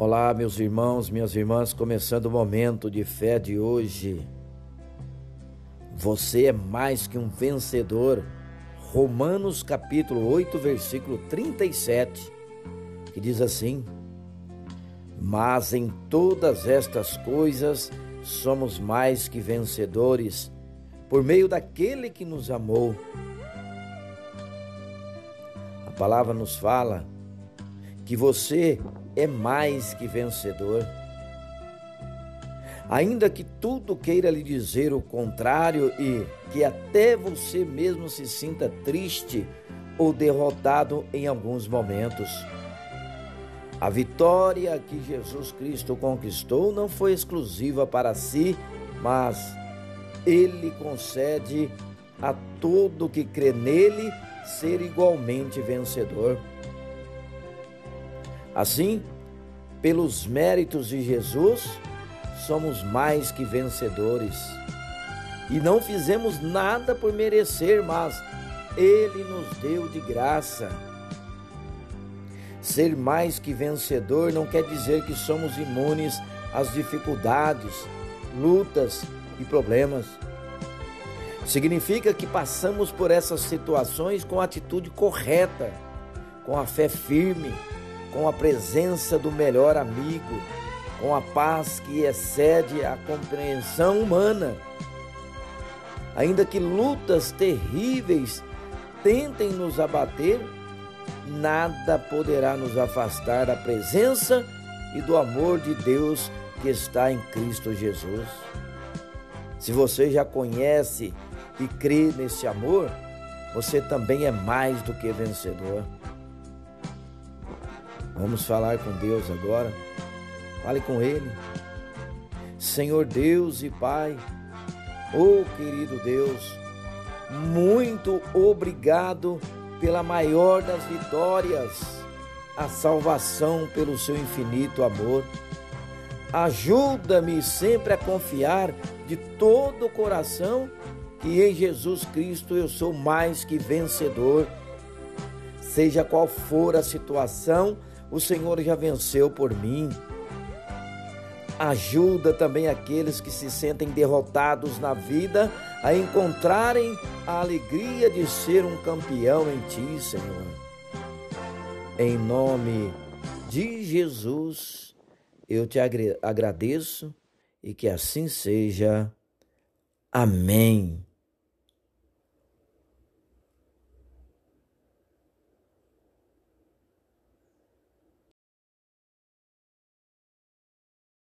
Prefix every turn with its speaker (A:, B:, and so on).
A: Olá, meus irmãos, minhas irmãs, começando o momento de fé de hoje. Você é mais que um vencedor. Romanos capítulo 8, versículo 37, que diz assim: Mas em todas estas coisas somos mais que vencedores, por meio daquele que nos amou. A palavra nos fala que você é mais que vencedor. Ainda que tudo queira lhe dizer o contrário e que até você mesmo se sinta triste ou derrotado em alguns momentos. A vitória que Jesus Cristo conquistou não foi exclusiva para si, mas ele concede a todo que crê nele ser igualmente vencedor. Assim, pelos méritos de Jesus, somos mais que vencedores. E não fizemos nada por merecer, mas Ele nos deu de graça. Ser mais que vencedor não quer dizer que somos imunes às dificuldades, lutas e problemas. Significa que passamos por essas situações com a atitude correta, com a fé firme com a presença do melhor amigo, com a paz que excede a compreensão humana. Ainda que lutas terríveis tentem nos abater, nada poderá nos afastar da presença e do amor de Deus que está em Cristo Jesus. Se você já conhece e crê nesse amor, você também é mais do que vencedor. Vamos falar com Deus agora. Fale com Ele. Senhor Deus e Pai, oh querido Deus, muito obrigado pela maior das vitórias, a salvação pelo seu infinito amor. Ajuda-me sempre a confiar de todo o coração que em Jesus Cristo eu sou mais que vencedor. Seja qual for a situação, o Senhor já venceu por mim. Ajuda também aqueles que se sentem derrotados na vida a encontrarem a alegria de ser um campeão em Ti, Senhor. Em nome de Jesus, eu te agradeço e que assim seja. Amém.